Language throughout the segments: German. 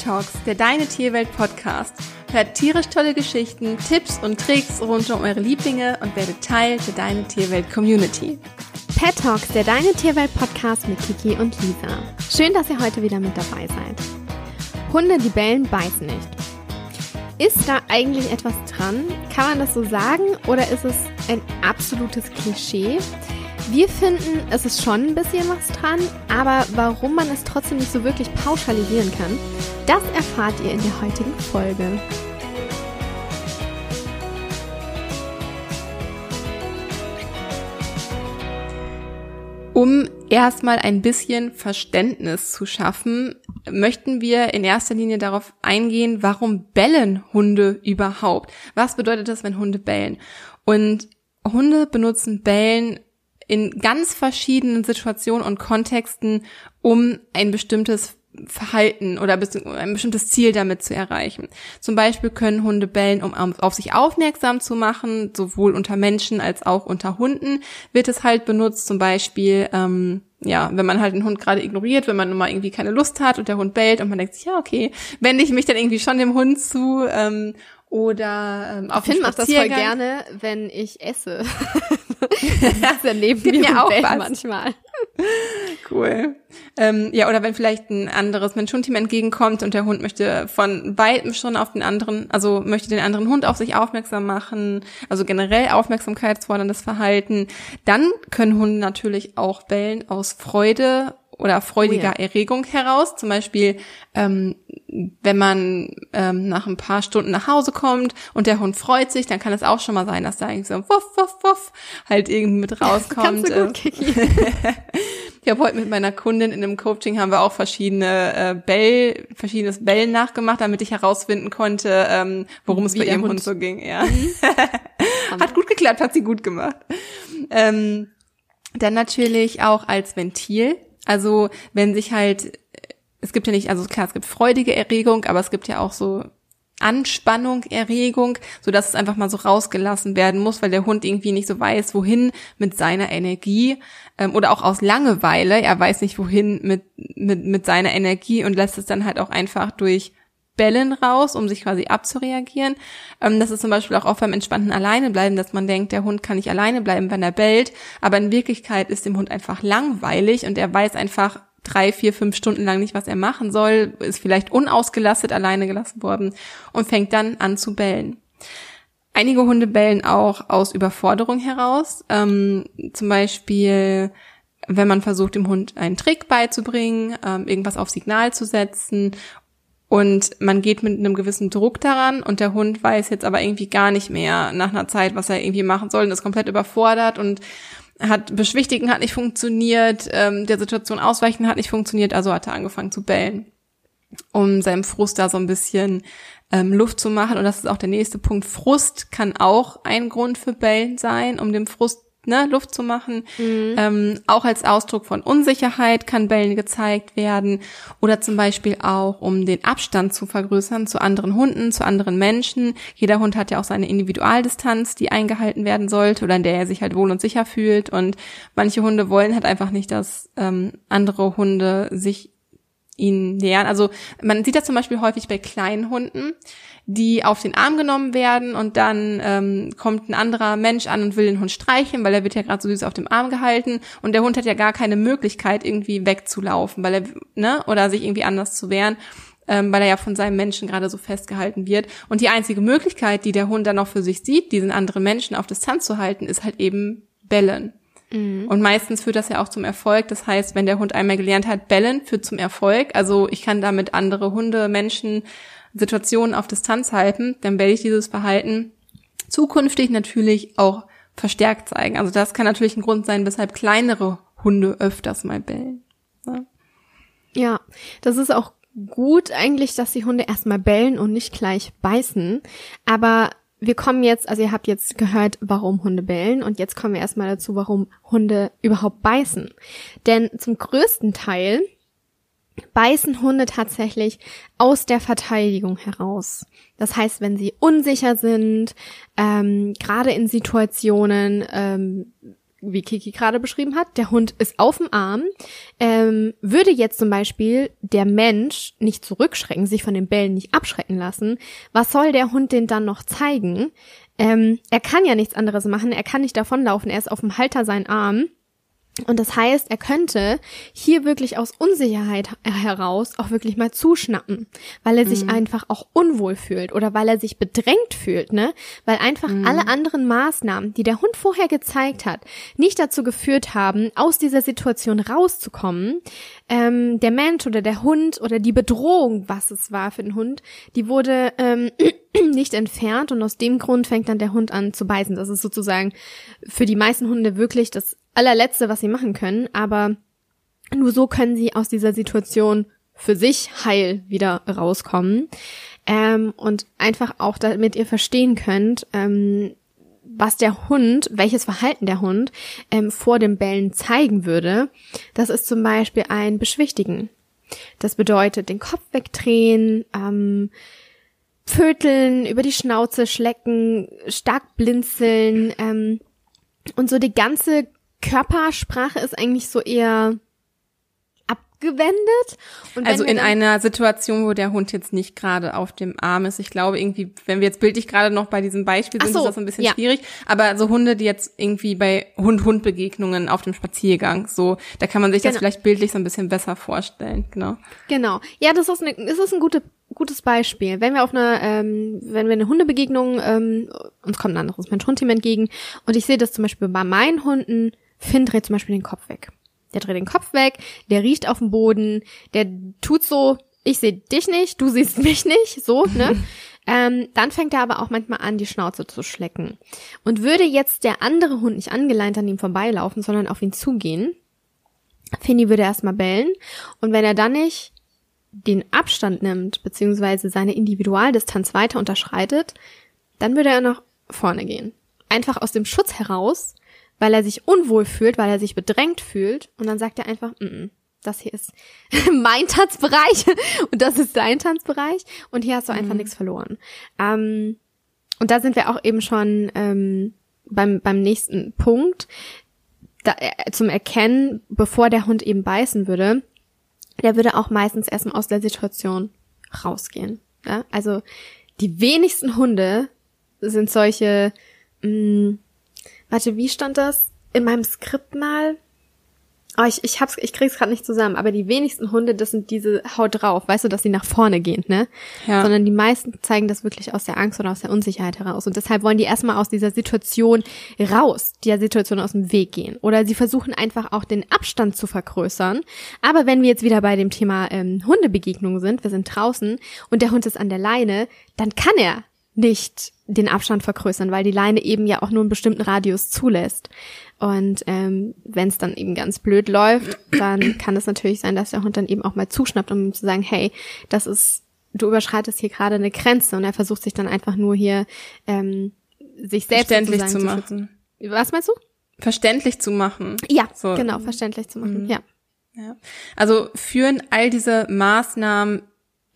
Talks, der Deine Tierwelt Podcast. Hört tierisch tolle Geschichten, Tipps und Tricks rund um eure Lieblinge und werdet Teil der Deine Tierwelt Community. Pet Talks, der Deine Tierwelt Podcast mit Kiki und Lisa. Schön, dass ihr heute wieder mit dabei seid. Hunde, die bellen, beißen nicht. Ist da eigentlich etwas dran? Kann man das so sagen oder ist es ein absolutes Klischee? Wir finden, es ist schon ein bisschen was dran, aber warum man es trotzdem nicht so wirklich pauschalisieren kann, das erfahrt ihr in der heutigen Folge. Um erstmal ein bisschen Verständnis zu schaffen, möchten wir in erster Linie darauf eingehen, warum bellen Hunde überhaupt? Was bedeutet das, wenn Hunde bellen? Und Hunde benutzen Bellen in ganz verschiedenen Situationen und Kontexten, um ein bestimmtes Verhalten oder ein bestimmtes Ziel damit zu erreichen. Zum Beispiel können Hunde bellen, um auf sich aufmerksam zu machen, sowohl unter Menschen als auch unter Hunden wird es halt benutzt. Zum Beispiel, ähm, ja, wenn man halt einen Hund gerade ignoriert, wenn man mal irgendwie keine Lust hat und der Hund bellt und man denkt sich, ja, okay, wende ich mich dann irgendwie schon dem Hund zu ähm, oder ähm, auf Finn macht das voll gerne, wenn ich esse. ja neben mir, mir auch manchmal. Cool. Ähm, ja, oder wenn vielleicht ein anderes Mensch-Hund-Team entgegenkommt und der Hund möchte von weitem schon auf den anderen, also möchte den anderen Hund auf sich aufmerksam machen, also generell aufmerksamkeitsforderndes Verhalten, dann können Hunde natürlich auch bellen aus Freude oder freudiger oh ja. Erregung heraus. Zum Beispiel, ähm, wenn man ähm, nach ein paar Stunden nach Hause kommt und der Hund freut sich, dann kann es auch schon mal sein, dass da irgendwie so wuff, wuff, wuff halt irgendwie mit rauskommt. Gut, ich habe heute mit meiner Kundin in einem Coaching haben wir auch verschiedene äh, Bell, verschiedenes Bellen nachgemacht, damit ich herausfinden konnte, ähm, worum es Wie bei ihrem Hund. Hund so ging. Ja. Mhm. hat gut geklappt, hat sie gut gemacht. Ähm, dann natürlich auch als Ventil. Also wenn sich halt, es gibt ja nicht, also klar, es gibt freudige Erregung, aber es gibt ja auch so Anspannung, Erregung, so dass es einfach mal so rausgelassen werden muss, weil der Hund irgendwie nicht so weiß, wohin mit seiner Energie ähm, oder auch aus Langeweile, er weiß nicht wohin mit mit mit seiner Energie und lässt es dann halt auch einfach durch Bellen raus, um sich quasi abzureagieren. Ähm, das ist zum Beispiel auch oft beim entspannten Alleinebleiben, dass man denkt, der Hund kann nicht alleine bleiben, wenn er bellt. Aber in Wirklichkeit ist dem Hund einfach langweilig und er weiß einfach drei, vier, fünf Stunden lang nicht, was er machen soll, ist vielleicht unausgelastet alleine gelassen worden und fängt dann an zu bellen. Einige Hunde bellen auch aus Überforderung heraus. Ähm, zum Beispiel wenn man versucht, dem Hund einen Trick beizubringen, ähm, irgendwas auf Signal zu setzen und man geht mit einem gewissen Druck daran und der Hund weiß jetzt aber irgendwie gar nicht mehr nach einer Zeit, was er irgendwie machen soll und ist komplett überfordert und hat beschwichtigen hat nicht funktioniert, ähm, der Situation ausweichen hat nicht funktioniert, also hat er angefangen zu bellen, um seinem Frust da so ein bisschen ähm, Luft zu machen. Und das ist auch der nächste Punkt. Frust kann auch ein Grund für Bellen sein, um dem Frust ne, Luft zu machen. Mhm. Ähm, auch als Ausdruck von Unsicherheit kann Bellen gezeigt werden oder zum Beispiel auch, um den Abstand zu vergrößern zu anderen Hunden, zu anderen Menschen. Jeder Hund hat ja auch seine Individualdistanz, die eingehalten werden sollte oder in der er sich halt wohl und sicher fühlt. Und manche Hunde wollen halt einfach nicht, dass ähm, andere Hunde sich ihnen nähern. Also man sieht das zum Beispiel häufig bei kleinen Hunden die auf den Arm genommen werden und dann ähm, kommt ein anderer Mensch an und will den Hund streicheln, weil er wird ja gerade so süß auf dem Arm gehalten und der Hund hat ja gar keine Möglichkeit irgendwie wegzulaufen, weil er ne oder sich irgendwie anders zu wehren, ähm, weil er ja von seinem Menschen gerade so festgehalten wird und die einzige Möglichkeit, die der Hund dann noch für sich sieht, diesen anderen Menschen auf Distanz zu halten, ist halt eben bellen. Mhm. Und meistens führt das ja auch zum Erfolg. Das heißt, wenn der Hund einmal gelernt hat, bellen führt zum Erfolg. Also ich kann damit andere Hunde, Menschen Situationen auf Distanz halten, dann werde ich dieses Verhalten zukünftig natürlich auch verstärkt zeigen. Also das kann natürlich ein Grund sein, weshalb kleinere Hunde öfters mal bellen. Ja, ja das ist auch gut eigentlich, dass die Hunde erstmal bellen und nicht gleich beißen. Aber wir kommen jetzt, also ihr habt jetzt gehört, warum Hunde bellen und jetzt kommen wir erstmal dazu, warum Hunde überhaupt beißen. Denn zum größten Teil beißen Hunde tatsächlich aus der Verteidigung heraus. Das heißt, wenn sie unsicher sind, ähm, gerade in Situationen, ähm, wie Kiki gerade beschrieben hat, der Hund ist auf dem Arm, ähm, würde jetzt zum Beispiel der Mensch nicht zurückschrecken, sich von den Bällen nicht abschrecken lassen, was soll der Hund denn dann noch zeigen? Ähm, er kann ja nichts anderes machen, er kann nicht davonlaufen, er ist auf dem Halter sein Arm. Und das heißt, er könnte hier wirklich aus Unsicherheit heraus auch wirklich mal zuschnappen, weil er sich mhm. einfach auch unwohl fühlt oder weil er sich bedrängt fühlt, ne? Weil einfach mhm. alle anderen Maßnahmen, die der Hund vorher gezeigt hat, nicht dazu geführt haben, aus dieser Situation rauszukommen. Ähm, der Mensch oder der Hund oder die Bedrohung, was es war für den Hund, die wurde ähm, nicht entfernt und aus dem Grund fängt dann der Hund an zu beißen. Das ist sozusagen für die meisten Hunde wirklich das allerletzte, was sie machen können, aber nur so können sie aus dieser Situation für sich heil wieder rauskommen. Ähm, und einfach auch, damit ihr verstehen könnt, ähm, was der Hund, welches Verhalten der Hund ähm, vor dem Bellen zeigen würde. Das ist zum Beispiel ein Beschwichtigen. Das bedeutet den Kopf wegdrehen, ähm, Pöteln, über die Schnauze schlecken, stark blinzeln ähm, und so die ganze Körpersprache ist eigentlich so eher abgewendet. also in einer Situation, wo der Hund jetzt nicht gerade auf dem Arm ist. Ich glaube irgendwie, wenn wir jetzt bildlich gerade noch bei diesem Beispiel sind, so, ist das ein bisschen ja. schwierig. Aber so Hunde, die jetzt irgendwie bei Hund-Hund-Begegnungen auf dem Spaziergang, so, da kann man sich genau. das vielleicht bildlich so ein bisschen besser vorstellen. Genau. Genau. Ja, das ist, eine, das ist ein gute, gutes Beispiel. Wenn wir auf einer, ähm, wenn wir eine Hundebegegnung, ähm, uns kommt ein anderes Mensch-Hund-Team entgegen und ich sehe das zum Beispiel bei meinen Hunden, Finn dreht zum Beispiel den Kopf weg. Der dreht den Kopf weg, der riecht auf dem Boden, der tut so, ich sehe dich nicht, du siehst mich nicht, so, ne? ähm, dann fängt er aber auch manchmal an, die Schnauze zu schlecken. Und würde jetzt der andere Hund nicht angeleint an ihm vorbeilaufen, sondern auf ihn zugehen, Finny würde erstmal bellen und wenn er dann nicht den Abstand nimmt, beziehungsweise seine Individualdistanz weiter unterschreitet, dann würde er nach vorne gehen. Einfach aus dem Schutz heraus, weil er sich unwohl fühlt, weil er sich bedrängt fühlt. Und dann sagt er einfach, mm -mm, das hier ist mein Tanzbereich und das ist dein Tanzbereich und hier hast du einfach mhm. nichts verloren. Ähm, und da sind wir auch eben schon ähm, beim, beim nächsten Punkt. Da, äh, zum Erkennen, bevor der Hund eben beißen würde, der würde auch meistens erstmal aus der Situation rausgehen. Ja? Also die wenigsten Hunde sind solche mh, mm, Warte, wie stand das in meinem Skript mal? Oh, ich, ich hab's, ich krieg's gerade nicht zusammen, aber die wenigsten Hunde, das sind diese Haut drauf, weißt du, dass sie nach vorne gehen, ne? Ja. Sondern die meisten zeigen das wirklich aus der Angst oder aus der Unsicherheit heraus. Und deshalb wollen die erstmal aus dieser Situation raus, der Situation aus dem Weg gehen. Oder sie versuchen einfach auch den Abstand zu vergrößern. Aber wenn wir jetzt wieder bei dem Thema ähm, Hundebegegnung sind, wir sind draußen und der Hund ist an der Leine, dann kann er nicht den Abstand vergrößern, weil die Leine eben ja auch nur einen bestimmten Radius zulässt. Und ähm, wenn es dann eben ganz blöd läuft, dann kann es natürlich sein, dass der Hund dann eben auch mal zuschnappt, um zu sagen, hey, das ist, du überschreitest hier gerade eine Grenze und er versucht sich dann einfach nur hier ähm, sich selbst verständlich zu machen. Zu Was meinst du? Verständlich zu machen. Ja, so. genau, verständlich zu machen. Mhm. Ja. Ja. Also führen all diese Maßnahmen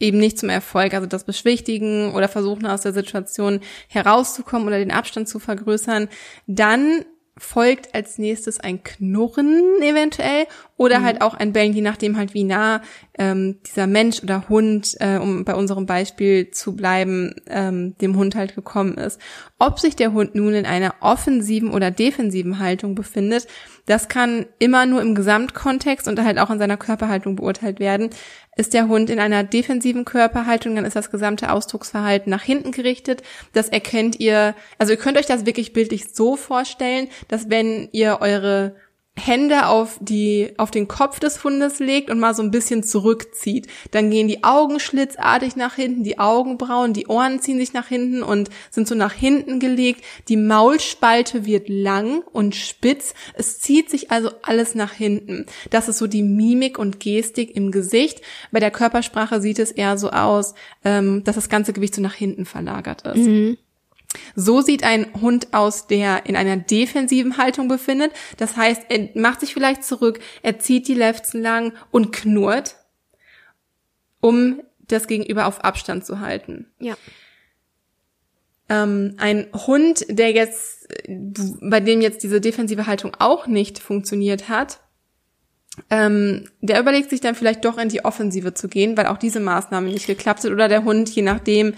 eben nicht zum Erfolg, also das Beschwichtigen oder versuchen aus der Situation herauszukommen oder den Abstand zu vergrößern, dann folgt als nächstes ein Knurren eventuell oder mhm. halt auch ein Bellen, je nachdem halt wie nah ähm, dieser Mensch oder Hund, äh, um bei unserem Beispiel zu bleiben, ähm, dem Hund halt gekommen ist. Ob sich der Hund nun in einer offensiven oder defensiven Haltung befindet, das kann immer nur im Gesamtkontext und halt auch in seiner Körperhaltung beurteilt werden. Ist der Hund in einer defensiven Körperhaltung, dann ist das gesamte Ausdrucksverhalten nach hinten gerichtet. Das erkennt ihr, also ihr könnt euch das wirklich bildlich so vorstellen, dass wenn ihr eure Hände auf die, auf den Kopf des Hundes legt und mal so ein bisschen zurückzieht. Dann gehen die Augen schlitzartig nach hinten, die Augenbrauen, die Ohren ziehen sich nach hinten und sind so nach hinten gelegt. Die Maulspalte wird lang und spitz. Es zieht sich also alles nach hinten. Das ist so die Mimik und Gestik im Gesicht. Bei der Körpersprache sieht es eher so aus, ähm, dass das ganze Gewicht so nach hinten verlagert ist. Mhm. So sieht ein Hund aus, der in einer defensiven Haltung befindet. Das heißt, er macht sich vielleicht zurück, er zieht die Lefzen lang und knurrt, um das Gegenüber auf Abstand zu halten. Ja. ähm, ein Hund, der jetzt, bei dem jetzt diese defensive Haltung auch nicht funktioniert hat, ähm, der überlegt sich dann vielleicht doch in die Offensive zu gehen, weil auch diese Maßnahme nicht geklappt hat oder der Hund, je nachdem,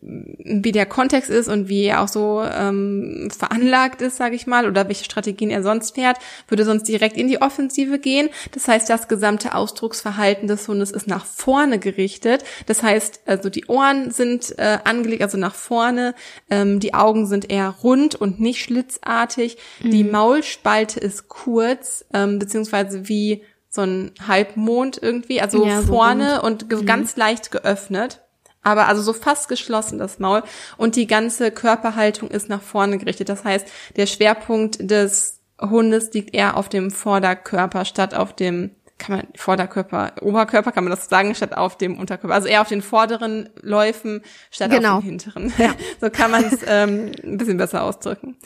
wie der Kontext ist und wie er auch so ähm, veranlagt ist, sage ich mal, oder welche Strategien er sonst fährt, würde sonst direkt in die Offensive gehen. Das heißt, das gesamte Ausdrucksverhalten des Hundes ist nach vorne gerichtet. Das heißt, also die Ohren sind äh, angelegt, also nach vorne, ähm, die Augen sind eher rund und nicht schlitzartig, mhm. die Maulspalte ist kurz, ähm, beziehungsweise wie so ein Halbmond irgendwie, also ja, vorne so und mhm. ganz leicht geöffnet aber also so fast geschlossen das Maul und die ganze Körperhaltung ist nach vorne gerichtet. Das heißt, der Schwerpunkt des Hundes liegt eher auf dem Vorderkörper statt auf dem kann man Vorderkörper, Oberkörper kann man das sagen, statt auf dem Unterkörper. Also eher auf den vorderen Läufen statt genau. auf den hinteren. Ja. So kann man es ähm, ein bisschen besser ausdrücken.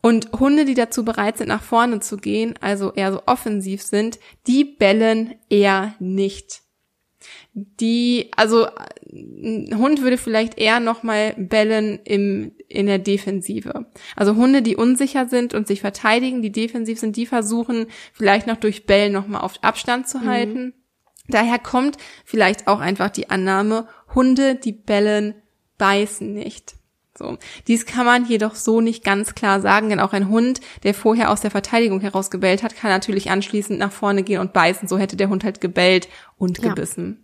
Und Hunde, die dazu bereit sind, nach vorne zu gehen, also eher so offensiv sind, die bellen eher nicht die, also ein Hund würde vielleicht eher nochmal bellen im, in der Defensive. Also Hunde, die unsicher sind und sich verteidigen, die defensiv sind, die versuchen vielleicht noch durch Bellen nochmal auf Abstand zu mhm. halten. Daher kommt vielleicht auch einfach die Annahme, Hunde, die bellen, beißen nicht. So. Dies kann man jedoch so nicht ganz klar sagen, denn auch ein Hund, der vorher aus der Verteidigung heraus gebellt hat, kann natürlich anschließend nach vorne gehen und beißen. So hätte der Hund halt gebellt und gebissen. Ja.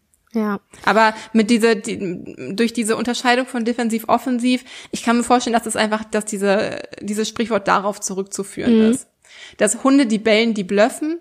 Aber mit dieser, die, durch diese Unterscheidung von defensiv-offensiv, ich kann mir vorstellen, dass es einfach, dass diese, dieses Sprichwort darauf zurückzuführen mhm. ist. Dass Hunde, die bellen, die blöffen,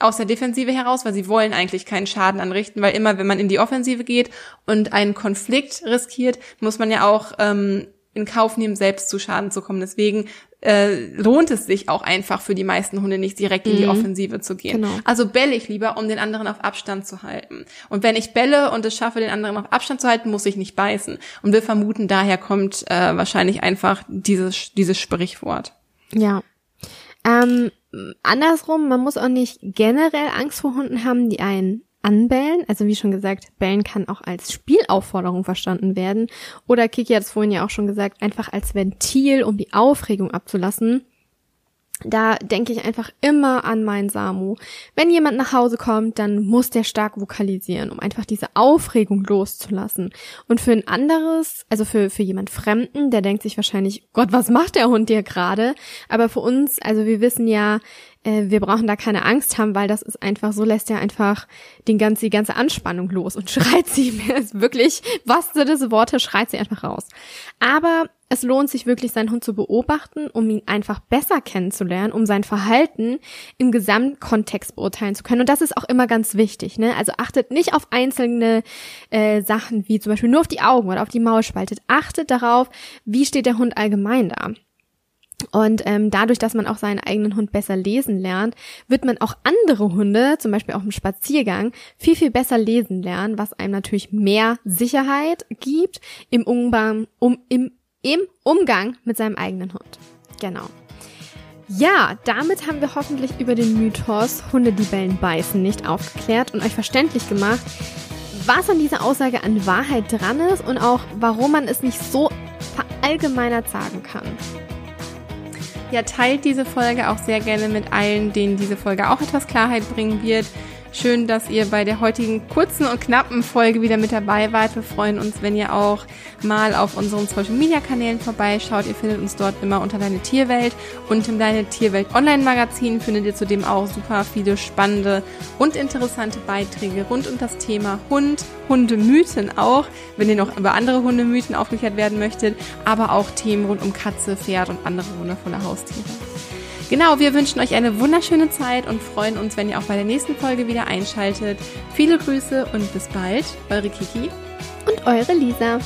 aus der Defensive heraus, weil sie wollen eigentlich keinen Schaden anrichten, weil immer, wenn man in die Offensive geht und einen Konflikt riskiert, muss man ja auch ähm, in Kauf nehmen, selbst zu Schaden zu kommen. Deswegen äh, lohnt es sich auch einfach für die meisten Hunde nicht direkt in die mhm. Offensive zu gehen. Genau. Also belle ich lieber, um den anderen auf Abstand zu halten. Und wenn ich belle und es schaffe, den anderen auf Abstand zu halten, muss ich nicht beißen. Und wir vermuten, daher kommt äh, wahrscheinlich einfach dieses, dieses Sprichwort. Ja. Ähm, andersrum, man muss auch nicht generell Angst vor Hunden haben, die einen anbellen. Also wie schon gesagt, bellen kann auch als Spielaufforderung verstanden werden. Oder Kiki hat es vorhin ja auch schon gesagt, einfach als Ventil, um die Aufregung abzulassen da denke ich einfach immer an meinen Samu. Wenn jemand nach Hause kommt, dann muss der stark vokalisieren, um einfach diese Aufregung loszulassen. Und für ein anderes, also für, für jemand Fremden, der denkt sich wahrscheinlich, Gott, was macht der Hund dir gerade? Aber für uns, also wir wissen ja, äh, wir brauchen da keine Angst haben, weil das ist einfach, so lässt er einfach den ganze, die ganze Anspannung los und schreit sie, wirklich, was sind diese Worte, schreit sie einfach raus. Aber es lohnt sich wirklich, seinen Hund zu beobachten, um ihn einfach besser kennenzulernen, um sein Verhalten im Gesamtkontext beurteilen zu können. Und das ist auch immer ganz wichtig. Ne? Also achtet nicht auf einzelne äh, Sachen, wie zum Beispiel nur auf die Augen oder auf die Maulspalte. Achtet darauf, wie steht der Hund allgemein da. Und ähm, dadurch, dass man auch seinen eigenen Hund besser lesen lernt, wird man auch andere Hunde, zum Beispiel auch im Spaziergang, viel, viel besser lesen lernen, was einem natürlich mehr Sicherheit gibt im Umgang, um, im im Umgang mit seinem eigenen Hund. Genau. Ja, damit haben wir hoffentlich über den Mythos Hunde, die bellen, beißen nicht aufgeklärt und euch verständlich gemacht, was an dieser Aussage an Wahrheit dran ist und auch warum man es nicht so verallgemeinert sagen kann. Ja, teilt diese Folge auch sehr gerne mit allen, denen diese Folge auch etwas Klarheit bringen wird. Schön, dass ihr bei der heutigen kurzen und knappen Folge wieder mit dabei wart. Wir freuen uns, wenn ihr auch mal auf unseren Social Media Kanälen vorbeischaut. Ihr findet uns dort immer unter Deine Tierwelt und im Deine Tierwelt Online Magazin findet ihr zudem auch super viele spannende und interessante Beiträge rund um das Thema Hund, Hundemythen auch, wenn ihr noch über andere Hundemythen aufgeklärt werden möchtet, aber auch Themen rund um Katze, Pferd und andere wundervolle Haustiere. Genau, wir wünschen euch eine wunderschöne Zeit und freuen uns, wenn ihr auch bei der nächsten Folge wieder einschaltet. Viele Grüße und bis bald, eure Kiki und eure Lisa.